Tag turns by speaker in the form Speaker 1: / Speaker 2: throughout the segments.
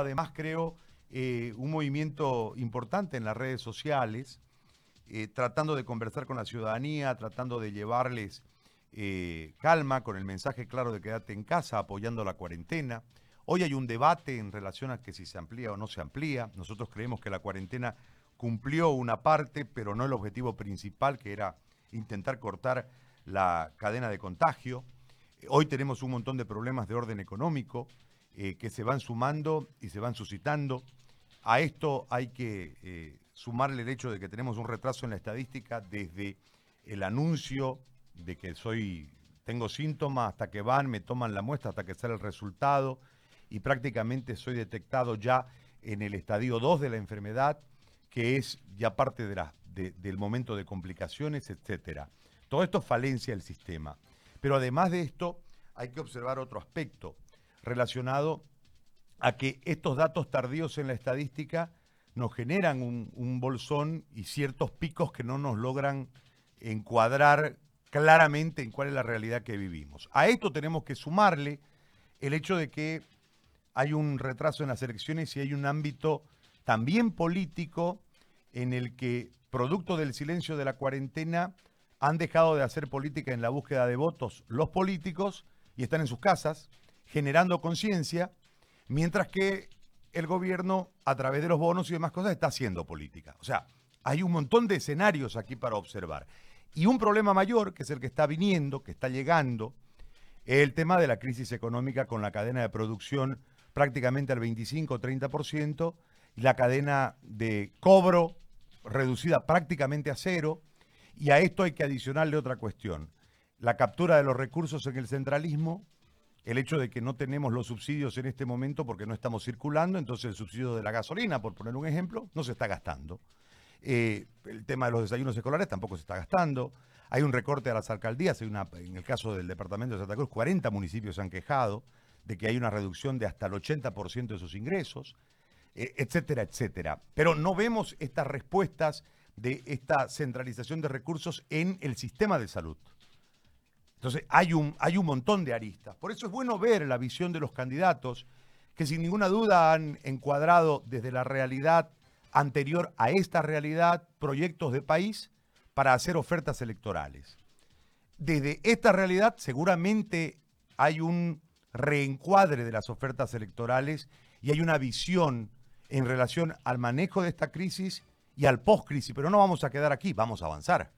Speaker 1: además creo eh, un movimiento importante en las redes sociales, eh, tratando de conversar con la ciudadanía, tratando de llevarles eh, calma con el mensaje claro de quédate en casa, apoyando la cuarentena. Hoy hay un debate en relación a que si se amplía o no se amplía. Nosotros creemos que la cuarentena cumplió una parte, pero no el objetivo principal, que era intentar cortar la cadena de contagio. Hoy tenemos un montón de problemas de orden económico eh, que se van sumando y se van suscitando. A esto hay que eh, sumarle el hecho de que tenemos un retraso en la estadística desde el anuncio de que soy tengo síntomas hasta que van, me toman la muestra hasta que sale el resultado y prácticamente soy detectado ya en el estadio 2 de la enfermedad, que es ya parte de la, del momento de complicaciones, etcétera. Todo esto falencia el sistema. Pero además de esto, hay que observar otro aspecto relacionado a que estos datos tardíos en la estadística nos generan un, bolsón y ciertos picos que no nos logran encuadrar claramente en cuál es la realidad que vivimos. A esto tenemos que sumarle el hecho de que hay un retraso en las elecciones y hay un ámbito también político en el que, producto del silencio de la cuarentena, han dejado de hacer política en la búsqueda de votos los políticos y están en sus casas generando conciencia, mientras que el gobierno, a través de los bonos y demás cosas, está haciendo política. O sea, hay un montón de escenarios aquí para observar. Y un problema mayor, que es el que está viniendo, que está llegando, el tema de la crisis económica con la cadena de producción prácticamente al 25-30% y la cadena de cobro reducida prácticamente a cero. Y a esto hay que adicionarle otra cuestión, la captura de los recursos en el centralismo el hecho de que no tenemos los subsidios en este momento porque no estamos circulando, entonces el subsidio de la gasolina, por poner un ejemplo, no se está gastando. Eh, el tema de los desayunos escolares tampoco se está gastando. Hay un recorte a las alcaldías, en el caso del departamento de Santa Cruz, 40 municipios se han quejado de que hay una reducción de hasta el 80% de sus ingresos, eh, etcétera, etcétera. Pero no vemos estas respuestas de esta centralización de recursos en el sistema de salud. Entonces hay un, hay un montón de aristas. Por eso es bueno ver la visión de los candidatos que sin ninguna duda han encuadrado desde la realidad anterior a esta realidad proyectos de país para hacer ofertas electorales. Desde esta realidad seguramente hay un reencuadre de las ofertas electorales y hay una visión en relación al manejo de esta crisis y al post-crisis, pero no vamos a quedar aquí, vamos a avanzar.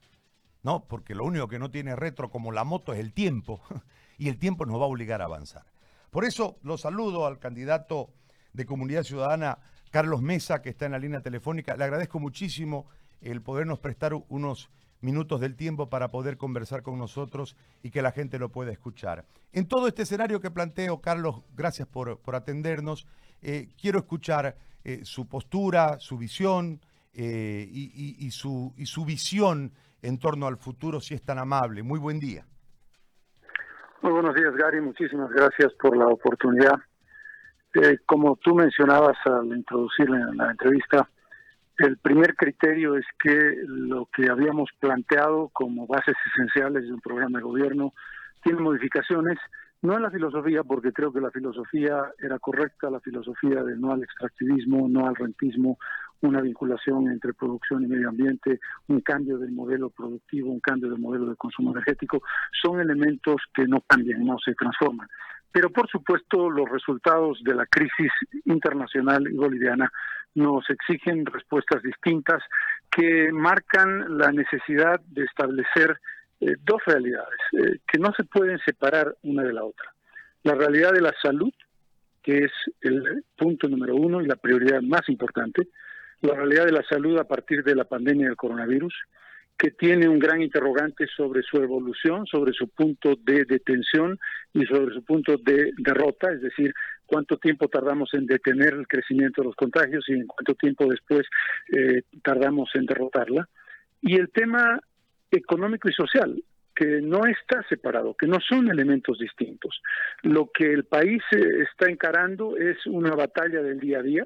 Speaker 1: ¿No? Porque lo único que no tiene retro como la moto es el tiempo, y el tiempo nos va a obligar a avanzar. Por eso lo saludo al candidato de Comunidad Ciudadana, Carlos Mesa, que está en la línea telefónica. Le agradezco muchísimo el podernos prestar unos minutos del tiempo para poder conversar con nosotros y que la gente lo pueda escuchar. En todo este escenario que planteo, Carlos, gracias por, atendernos. Eh, quiero escuchar eh, su postura, su visión eh, y, su, y su visión en torno al futuro, si es tan amable. Muy buen día.
Speaker 2: Muy buenos días, Gary. Muchísimas gracias por la oportunidad. Eh, como tú mencionabas al introducir la, la entrevista, el primer criterio es que lo que habíamos planteado como bases esenciales de un programa de gobierno tiene modificaciones, no en la filosofía, porque creo que la filosofía era correcta, la filosofía de no al extractivismo, no al rentismo, una vinculación entre producción y medio ambiente, un cambio del modelo productivo, un cambio del modelo de consumo energético, son elementos que no cambian, no se transforman. Pero por supuesto los resultados de la crisis internacional y boliviana nos exigen respuestas distintas que marcan la necesidad de establecer eh, dos realidades eh, que no se pueden separar una de la otra. La realidad de la salud, que es el punto número uno y la prioridad más importante, la realidad de la salud a partir de la pandemia del coronavirus, que tiene un gran interrogante sobre su evolución, sobre su punto de detención y sobre su punto de derrota, es decir, cuánto tiempo tardamos en detener el crecimiento de los contagios y en cuánto tiempo después eh, tardamos en derrotarla. Y el tema económico y social, que no está separado, que no son elementos distintos. Lo que el país eh, está encarando es una batalla del día a día,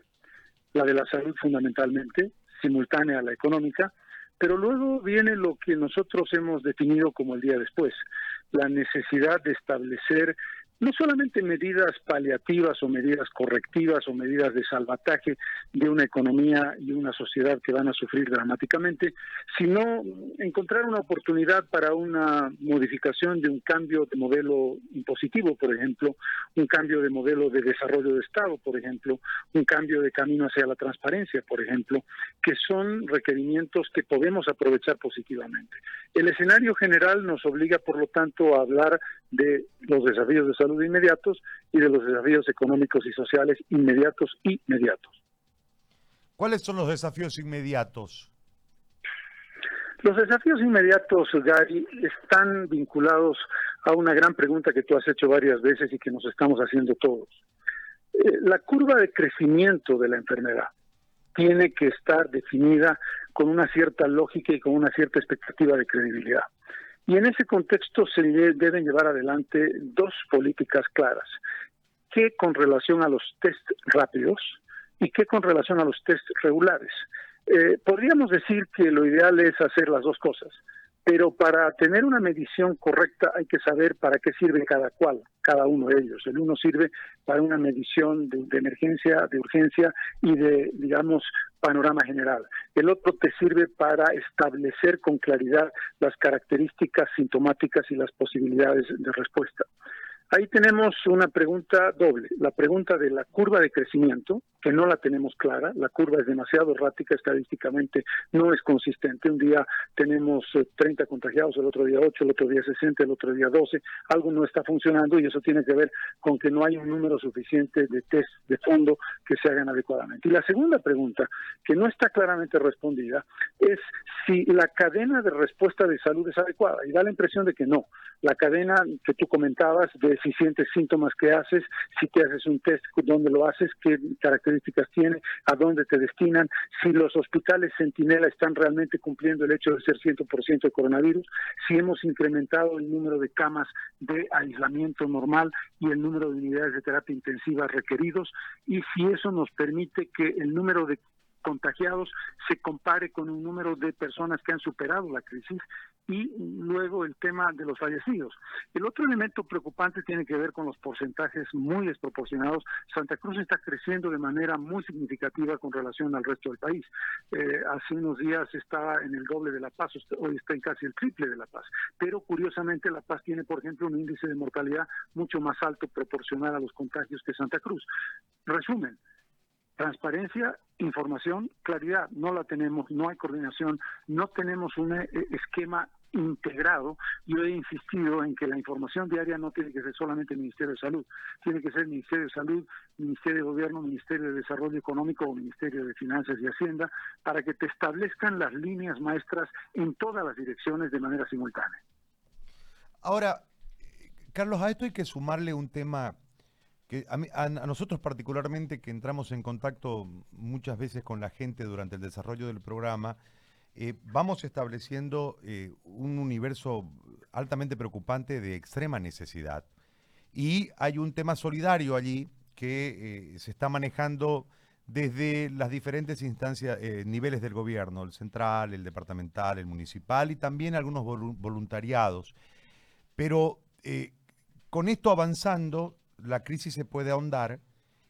Speaker 2: la de la salud fundamentalmente, simultánea a la económica, pero luego viene lo que nosotros hemos definido como el día después, la necesidad de establecer no solamente medidas paliativas o medidas correctivas o medidas de salvataje de una economía y una sociedad que van a sufrir dramáticamente, sino encontrar una oportunidad para una modificación de un cambio de modelo impositivo, por ejemplo, un cambio de modelo de desarrollo de Estado, por ejemplo, un cambio de camino hacia la transparencia, por ejemplo, que son requerimientos que podemos aprovechar positivamente. El escenario general nos obliga, por lo tanto, a hablar de los desafíos de salud inmediatos y de los desafíos económicos y sociales inmediatos y inmediatos.
Speaker 1: ¿Cuáles son los desafíos inmediatos?
Speaker 2: Los desafíos inmediatos, Gary, están vinculados a una gran pregunta que tú has hecho varias veces y que nos estamos haciendo todos. Eh, la curva de crecimiento de la enfermedad tiene que estar definida con una cierta lógica y con una cierta expectativa de credibilidad. Y en ese contexto se deben llevar adelante dos políticas claras, que con relación a los test rápidos y que con relación a los test regulares. Eh, podríamos decir que lo ideal es hacer las dos cosas, pero para tener una medición correcta hay que saber para qué sirve cada cual, cada uno de ellos. El uno sirve para una medición de, emergencia, de urgencia y de, digamos, panorama general. El otro te sirve para establecer con claridad las características sintomáticas y las posibilidades de respuesta. Ahí tenemos una pregunta doble, la pregunta de la curva de crecimiento, que no la tenemos clara, la curva es demasiado errática estadísticamente, no es consistente, un día tenemos 30 eh, contagiados, el otro día 8, el otro día 60, el otro día 12, algo no está funcionando y eso tiene que ver con que no hay un número suficiente de test de fondo que se hagan adecuadamente. Y la segunda pregunta, que no está claramente respondida, es si la cadena de respuesta de salud es adecuada y da la impresión de que no. La cadena que tú comentabas de si sientes síntomas que haces, si te haces un test, dónde lo haces, qué características tiene, a dónde te destinan, si los hospitales Centinela están realmente cumpliendo el hecho de ser 100% de coronavirus, si hemos incrementado el número de camas de aislamiento normal y el número de unidades de terapia intensiva requeridos y si eso nos permite que el número de contagiados se compare con un número de personas que han superado la crisis y luego el tema de los fallecidos. El otro elemento preocupante tiene que ver con los porcentajes muy desproporcionados. Santa Cruz está creciendo de manera muy significativa con relación al resto del país. Eh, hace unos días estaba en el doble de La Paz, hoy está en casi el triple de La Paz. Pero curiosamente La Paz tiene, por ejemplo, un índice de mortalidad mucho más alto proporcional a los contagios que Santa Cruz. Resumen, transparencia, información, claridad, no la tenemos, no hay coordinación, no tenemos un eh, esquema integrado. Yo he insistido en que la información diaria no tiene que ser solamente el Ministerio de Salud, tiene que ser Ministerio de Salud, Ministerio de Gobierno, Ministerio de Desarrollo Económico o Ministerio de Finanzas y Hacienda, para que te establezcan las líneas maestras en todas las direcciones de manera simultánea.
Speaker 1: Ahora, Carlos, a esto hay que sumarle un tema a, nosotros particularmente que entramos en contacto muchas veces con la gente durante el desarrollo del programa, eh, vamos estableciendo eh, un universo altamente preocupante de extrema necesidad. Y hay un tema solidario allí que eh, se está manejando desde las diferentes instancias, niveles del gobierno, el central, el departamental, el municipal y también algunos voluntariados. Pero con esto avanzando, la crisis se puede ahondar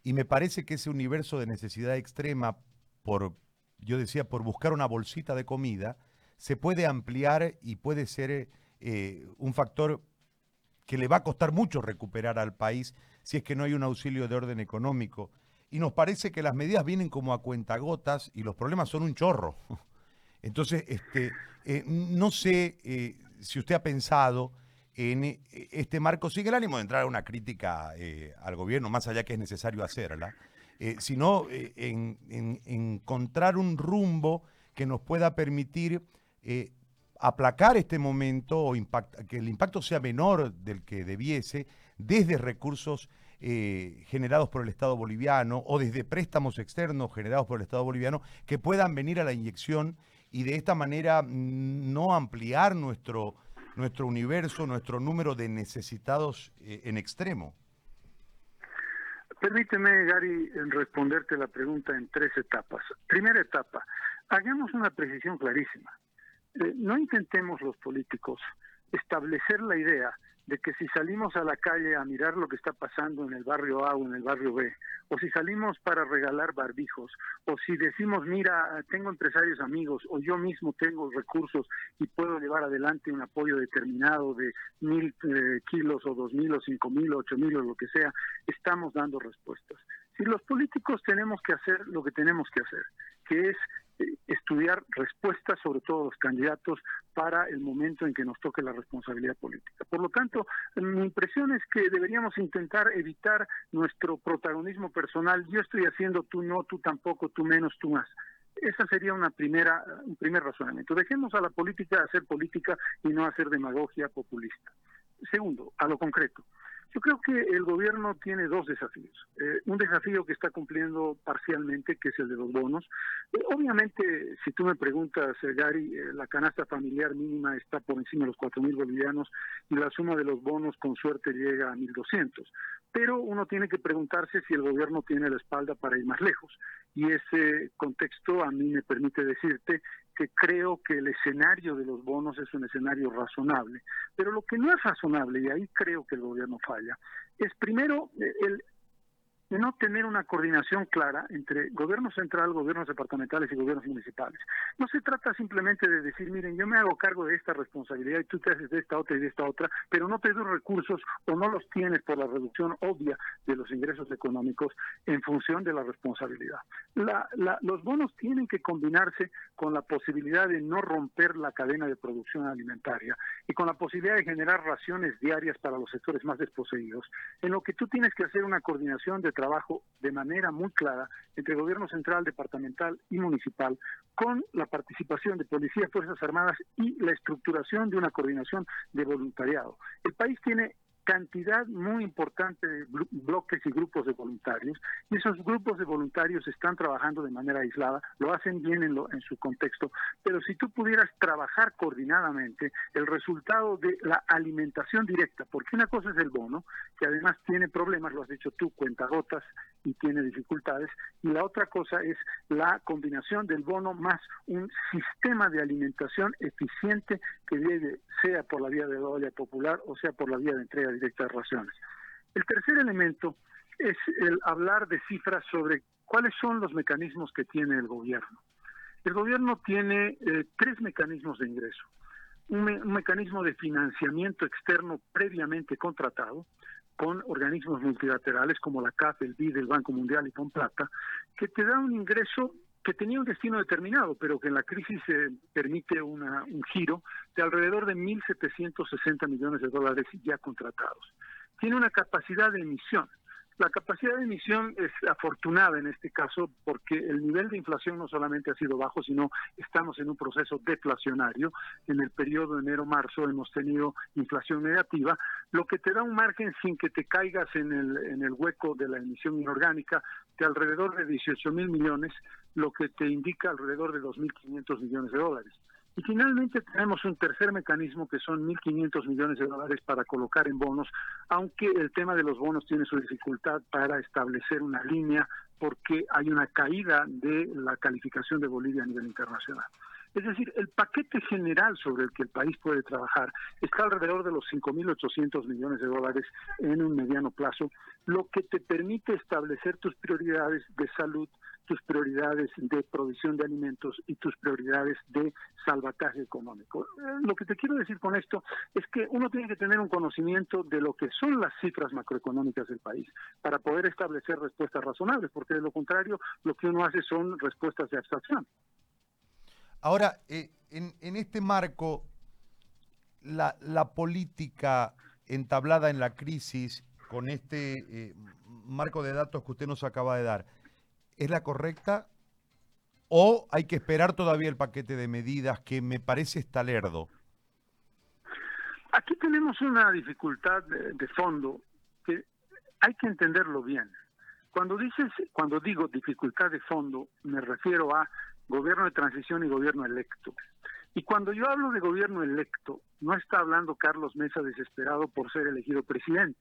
Speaker 1: y me parece que ese universo de necesidad extrema por, yo decía, por buscar una bolsita de comida, se puede ampliar y puede ser eh, un factor que le va a costar mucho recuperar al país si es que no hay un auxilio de orden económico. Y nos parece que las medidas vienen como a cuentagotas y los problemas son un chorro. Entonces, este, eh, no sé eh, si usted ha pensado en eh, este marco sigue el ánimo de entrar a una crítica eh, al gobierno, más allá que es necesario hacerla, eh, sino en, encontrar un rumbo que nos pueda permitir aplacar este momento o que el impacto sea menor del que debiese desde recursos generados por el Estado boliviano o desde préstamos externos generados por el Estado boliviano que puedan venir a la inyección y de esta manera no ampliar nuestro nuestro universo, nuestro número de necesitados eh, en extremo?
Speaker 2: Permíteme, Gary, responderte la pregunta en tres etapas. Primera etapa, hagamos una precisión clarísima. Eh, no intentemos los políticos establecer la idea de que si salimos a la calle a mirar lo que está pasando en el barrio A o en el barrio B, o si salimos para regalar barbijos, o si decimos, mira, tengo empresarios amigos, o yo mismo tengo recursos y puedo llevar adelante un apoyo determinado de mil eh, kilos o dos mil o cinco mil o ocho mil o lo que sea, estamos dando respuestas. Si los políticos tenemos que hacer lo que tenemos que hacer, que es estudiar respuestas, sobre todo los candidatos, para el momento en que nos toque la responsabilidad política. Por lo tanto, mi impresión es que deberíamos intentar evitar nuestro protagonismo personal. Yo estoy haciendo, tú no, tú tampoco, tú menos, tú más. Esa sería una primera, un primer razonamiento. Dejemos a la política hacer política y no hacer demagogia populista. Segundo, a lo concreto. Yo creo que el gobierno tiene dos desafíos. Eh, un desafío que está cumpliendo parcialmente, que es el de los bonos. Eh, obviamente, si tú me preguntas, eh, Gary, la canasta familiar mínima está por encima de los cuatro mil bolivianos y la suma de los bonos con suerte llega a 1.200. Pero uno tiene que preguntarse si el gobierno tiene la espalda para ir más lejos. Y ese contexto a mí me permite decirte que creo que el escenario de los bonos es un escenario razonable. Pero lo que no es razonable, y ahí creo que el gobierno falla, es primero el, de no tener una coordinación clara entre gobierno central, gobiernos departamentales y gobiernos municipales. No se trata simplemente de decir, miren, yo me hago cargo de esta responsabilidad y tú te haces de esta otra y de esta otra, pero no te doy recursos o no los tienes por la reducción obvia de los ingresos económicos en función de la responsabilidad. los bonos tienen que combinarse con la posibilidad de no romper la cadena de producción alimentaria y con la posibilidad de generar raciones diarias para los sectores más desposeídos, en lo que tú tienes que hacer una coordinación de trabajo de manera muy clara entre gobierno central, departamental y municipal, con la participación de policías, fuerzas armadas y la estructuración de una coordinación de voluntariado. El país tiene cantidad muy importante de bloques y grupos de voluntarios y esos grupos de voluntarios están trabajando de manera aislada, lo hacen bien en, lo, en su contexto, pero si tú pudieras trabajar coordinadamente, el resultado de la alimentación directa, porque una cosa es el bono, que además tiene problemas, lo has dicho tú, cuentagotas y tiene dificultades, y la otra cosa es la combinación del bono más un sistema de alimentación eficiente que llegue sea por la vía de la olla popular o sea por la vía de entrega directa de raciones. El tercer elemento es el hablar de cifras sobre cuáles son los mecanismos que tiene el gobierno. El gobierno tiene eh, tres mecanismos de ingreso. Un, mecanismo de financiamiento externo previamente contratado con organismos multilaterales como la CAF, el BID, el Banco Mundial y con Plata, que te da un ingreso que tenía un destino determinado, pero que en la crisis se permite una, un giro de alrededor de 1.760 millones de dólares ya contratados. Tiene una capacidad de emisión la capacidad de emisión es afortunada en este caso porque el nivel de inflación no solamente ha sido bajo, sino estamos en un proceso deflacionario. En el periodo enero-marzo hemos tenido inflación negativa, lo que te da un margen sin que te caigas en el, en el hueco de la emisión inorgánica de alrededor de 18 mil millones, lo que te indica alrededor de 2.500 millones de dólares. Y finalmente tenemos un tercer mecanismo que son 1.500 millones de dólares para colocar en bonos, aunque el tema de los bonos tiene su dificultad para establecer una línea porque hay una caída de la calificación de Bolivia a nivel internacional. Es decir, el paquete general sobre el que el país puede trabajar está alrededor de los 5.800 millones de dólares en un mediano plazo, lo que te permite establecer tus prioridades de salud, tus prioridades de provisión de alimentos y tus prioridades de salvataje económico. Eh, lo que te quiero decir con esto es que uno tiene que tener un conocimiento de lo que son las cifras macroeconómicas del país para poder establecer respuestas razonables, porque de lo contrario lo que uno hace son respuestas de abstracción.
Speaker 1: Ahora, eh, en, este marco, la, política entablada en la crisis con este eh, marco de datos que usted nos acaba de dar, ¿es la correcta? ¿O hay que esperar todavía el paquete de medidas que me parece está lerdo?
Speaker 2: Aquí tenemos una dificultad de, fondo que hay que entenderlo bien. Cuando dices, cuando digo dificultad de fondo, me refiero a gobierno de transición y gobierno electo. Y cuando yo hablo de gobierno electo, no está hablando Carlos Mesa desesperado por ser elegido presidente.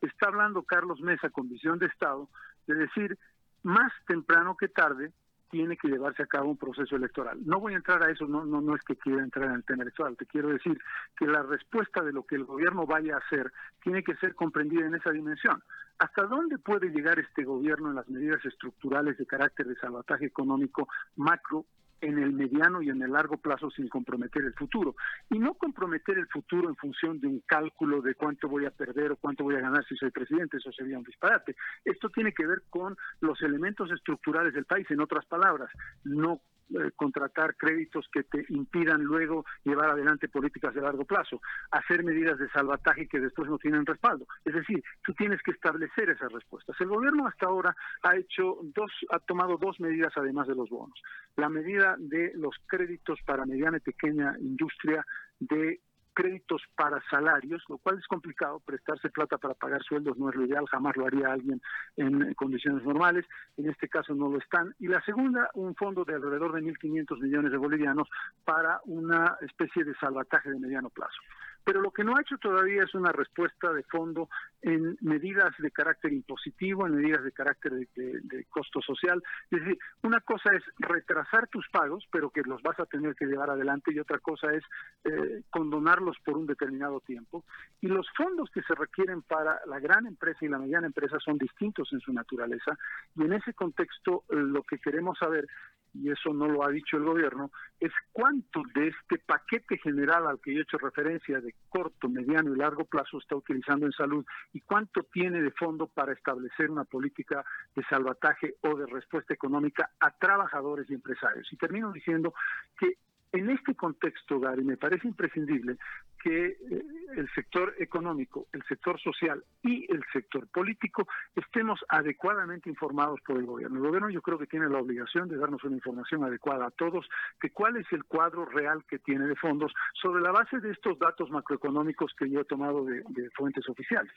Speaker 2: Está hablando Carlos Mesa con visión de Estado de decir, más temprano que tarde, tiene que llevarse a cabo un proceso electoral. No voy a entrar a eso, no, no, no es que quiera entrar en el tema electoral, te quiero decir que la respuesta de lo que el gobierno vaya a hacer tiene que ser comprendida en esa dimensión. ¿Hasta dónde puede llegar este gobierno en las medidas estructurales de carácter de salvataje económico macro en el mediano y en el largo plazo sin comprometer el futuro. Y no comprometer el futuro en función de un cálculo de cuánto voy a perder o cuánto voy a ganar si soy presidente, eso sería un disparate. Esto tiene que ver con los elementos estructurales del país, en otras palabras, no eh, contratar créditos que te impidan luego llevar adelante políticas de largo plazo, hacer medidas de salvataje que después no tienen respaldo. Es decir, tú tienes que establecer esas respuestas. El gobierno hasta ahora ha hecho dos, ha tomado dos medidas además de los bonos. La medida de los créditos para mediana y pequeña industria de créditos para salarios, lo cual es complicado, prestarse plata para pagar sueldos no es lo ideal, jamás lo haría alguien en condiciones normales, en este caso no lo están. Y la segunda, un fondo de alrededor de 1.500 millones de bolivianos para una especie de salvataje de mediano plazo pero lo que no ha hecho todavía es una respuesta de fondo en medidas de carácter impositivo, en medidas de carácter de, costo social. Es decir, una cosa es retrasar tus pagos, pero que los vas a tener que llevar adelante, y otra cosa es eh, condonarlos por un determinado tiempo. Y los fondos que se requieren para la gran empresa y la mediana empresa son distintos en su naturaleza, y en ese contexto eh, lo que queremos saber y eso no lo ha dicho el gobierno, es cuánto de este paquete general al que yo he hecho referencia de corto, mediano y largo plazo está utilizando en salud y cuánto tiene de fondo para establecer una política de salvataje o de respuesta económica a trabajadores y empresarios. Y termino diciendo que en este contexto, Gary, me parece imprescindible que eh, el sector económico, el sector social y el sector político estemos adecuadamente informados por el gobierno. El gobierno yo creo que tiene la obligación de darnos una información adecuada a todos de cuál es el cuadro real que tiene de fondos sobre la base de estos datos macroeconómicos que yo he tomado de, fuentes oficiales.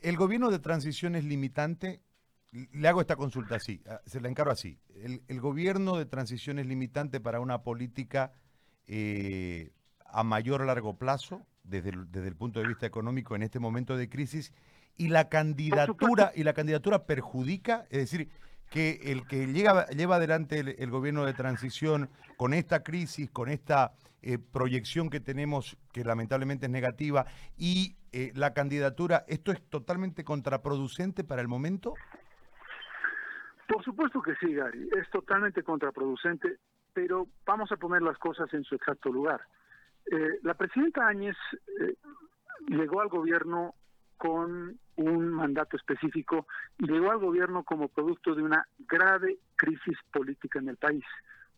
Speaker 1: ¿El gobierno de transición es limitante? Le hago esta consulta así, ah, se la encaro así. ¿El, gobierno de transición es limitante para una política eh, a mayor largo plazo desde el, desde el punto de vista económico en este momento de crisis? ¿Y la candidatura, y la candidatura perjudica? Es decir, que el que llega, lleva adelante el, gobierno de transición con esta crisis, con esta eh, proyección que tenemos, que lamentablemente es negativa, y eh, la candidatura, ¿esto es totalmente contraproducente para el momento?
Speaker 2: Por supuesto que sí, Gary, es totalmente contraproducente, pero vamos a poner las cosas en su exacto lugar. Eh, la presidenta Áñez eh, llegó al gobierno con un mandato específico y llegó al gobierno como producto de una grave crisis política en el país.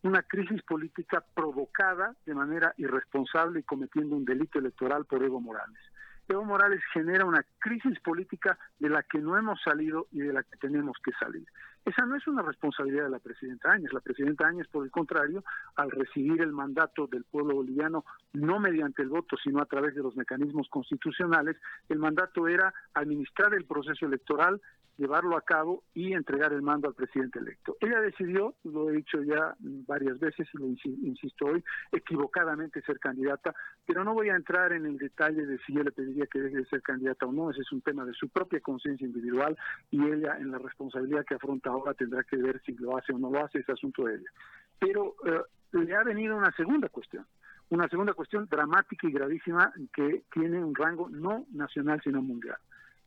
Speaker 2: Una crisis política provocada de manera irresponsable y cometiendo un delito electoral por Evo Morales. Evo Morales genera una crisis política de la que no hemos salido y de la que tenemos que salir. Esa no es una responsabilidad de la presidenta Áñez. La presidenta Áñez, por el contrario, al recibir el mandato del pueblo boliviano, no mediante el voto, sino a través de los mecanismos constitucionales, el mandato era administrar el proceso electoral llevarlo a cabo y entregar el mando al presidente electo. Ella decidió, lo he dicho ya varias veces y lo insisto hoy, equivocadamente ser candidata, pero no voy a entrar en el detalle de si yo le pediría que deje de ser candidata o no, ese es un tema de su propia conciencia individual y ella en la responsabilidad que afronta ahora tendrá que ver si lo hace o no lo hace, ese asunto de ella. Pero eh, le ha venido una segunda cuestión una segunda cuestión dramática y gravísima que tiene un rango no nacional sino mundial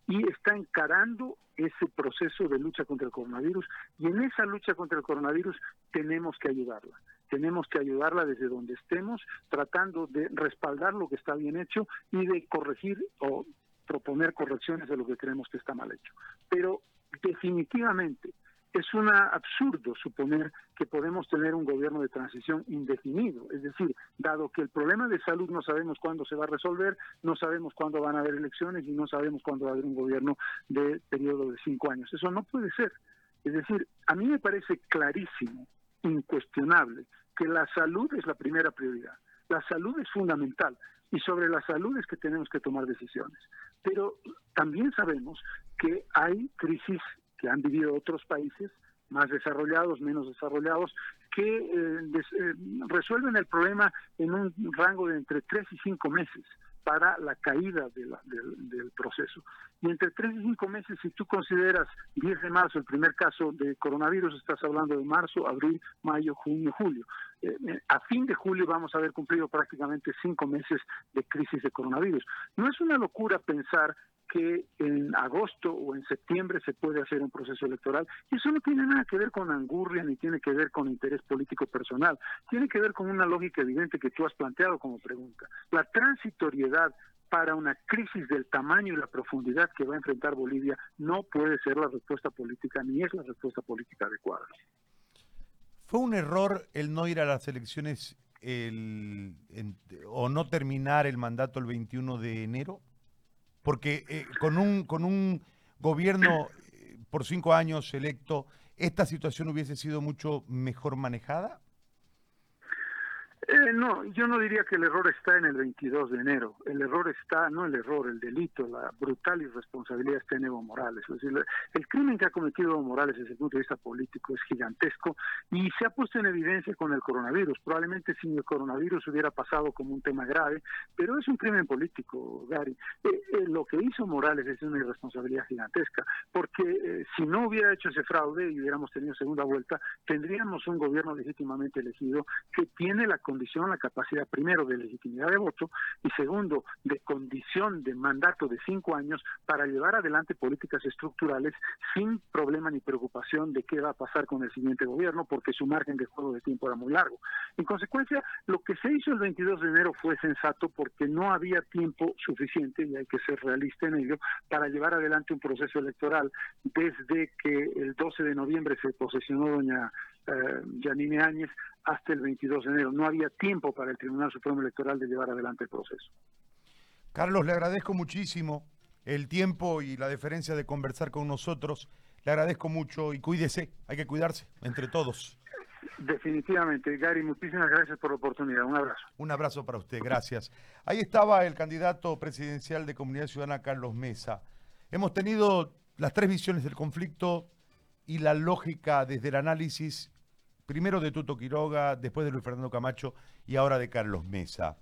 Speaker 2: y está encarando ese proceso de lucha contra el coronavirus y en esa lucha contra el coronavirus tenemos que ayudarla. Tenemos que ayudarla desde donde estemos, tratando de respaldar lo que está bien hecho y de corregir o proponer correcciones de lo que creemos que está mal hecho. Pero definitivamente es un absurdo suponer que podemos tener un gobierno de transición indefinido. Es decir, dado que el problema de salud no sabemos cuándo se va a resolver, no sabemos cuándo van a haber elecciones y no sabemos cuándo va a haber un gobierno de periodo de cinco años. Eso no puede ser. Es decir, a mí me parece clarísimo, incuestionable, que la salud es la primera prioridad. La salud es fundamental y sobre la salud es que tenemos que tomar decisiones. Pero también sabemos que hay crisis que han vivido otros países más desarrollados, menos desarrollados, que eh, eh, resuelven el problema en un rango de entre tres y cinco meses. para la caída del, proceso. Y entre tres y cinco meses, si tú consideras 10 de marzo el primer caso de coronavirus, estás hablando de marzo, abril, mayo, junio, julio. Eh, eh, a fin de julio vamos a haber cumplido prácticamente cinco meses de crisis de coronavirus. No es una locura pensar que en agosto o en septiembre se puede hacer un proceso electoral. Y eso no tiene nada que ver con angurria ni tiene que ver con interés político personal. Tiene que ver con una lógica evidente que tú has planteado como pregunta. La transitoriedad para una crisis del tamaño y la profundidad que va a enfrentar Bolivia no puede ser la respuesta política ni es la respuesta política adecuada.
Speaker 1: ¿Fue un error el no ir a las elecciones o no terminar el mandato el 21 de enero? Porque eh, con, un, con un gobierno eh, por cinco años electo, ¿esta situación hubiese sido mucho mejor manejada?
Speaker 2: Eh, no, yo no diría que el error está en el 22 de enero. El error está, no el error, el delito, la brutal irresponsabilidad está en Evo Morales. Es decir, el crimen que ha cometido Evo Morales desde el punto de vista político es gigantesco y se ha puesto en evidencia con el coronavirus. Probablemente sin el coronavirus hubiera pasado como un tema grave, pero es un crimen político, Gary. Eh, eh, lo que hizo Morales es una irresponsabilidad gigantesca, porque si no hubiera hecho ese fraude y hubiéramos tenido segunda vuelta, tendríamos un gobierno legítimamente elegido que tiene la condición, la capacidad primero de legitimidad de voto y segundo de condición de mandato de cinco años para llevar adelante políticas estructurales sin problema ni preocupación de qué va a pasar con el siguiente gobierno porque su margen de juego de tiempo era muy largo. En consecuencia, lo que se hizo el 22 de enero fue sensato porque no había tiempo suficiente, y hay que ser realista en ello, para llevar adelante un proceso electoral desde que el 12 de noviembre se posesionó doña Yanine Áñez hasta el 22 de enero. No había tiempo para el Tribunal Supremo Electoral de llevar adelante el proceso.
Speaker 1: Carlos, le agradezco muchísimo el tiempo y la deferencia de conversar con nosotros. Le agradezco mucho y cuídese, hay que cuidarse entre todos.
Speaker 2: Definitivamente, Gary, muchísimas gracias por la oportunidad. Un abrazo.
Speaker 1: Un abrazo para usted, gracias. Ahí estaba el candidato presidencial de Comunidad Ciudadana, Carlos Mesa. Hemos tenido las tres visiones del conflicto y la lógica desde el análisis primero de Tuto Quiroga, después de Luis Fernando Camacho y ahora de Carlos Mesa.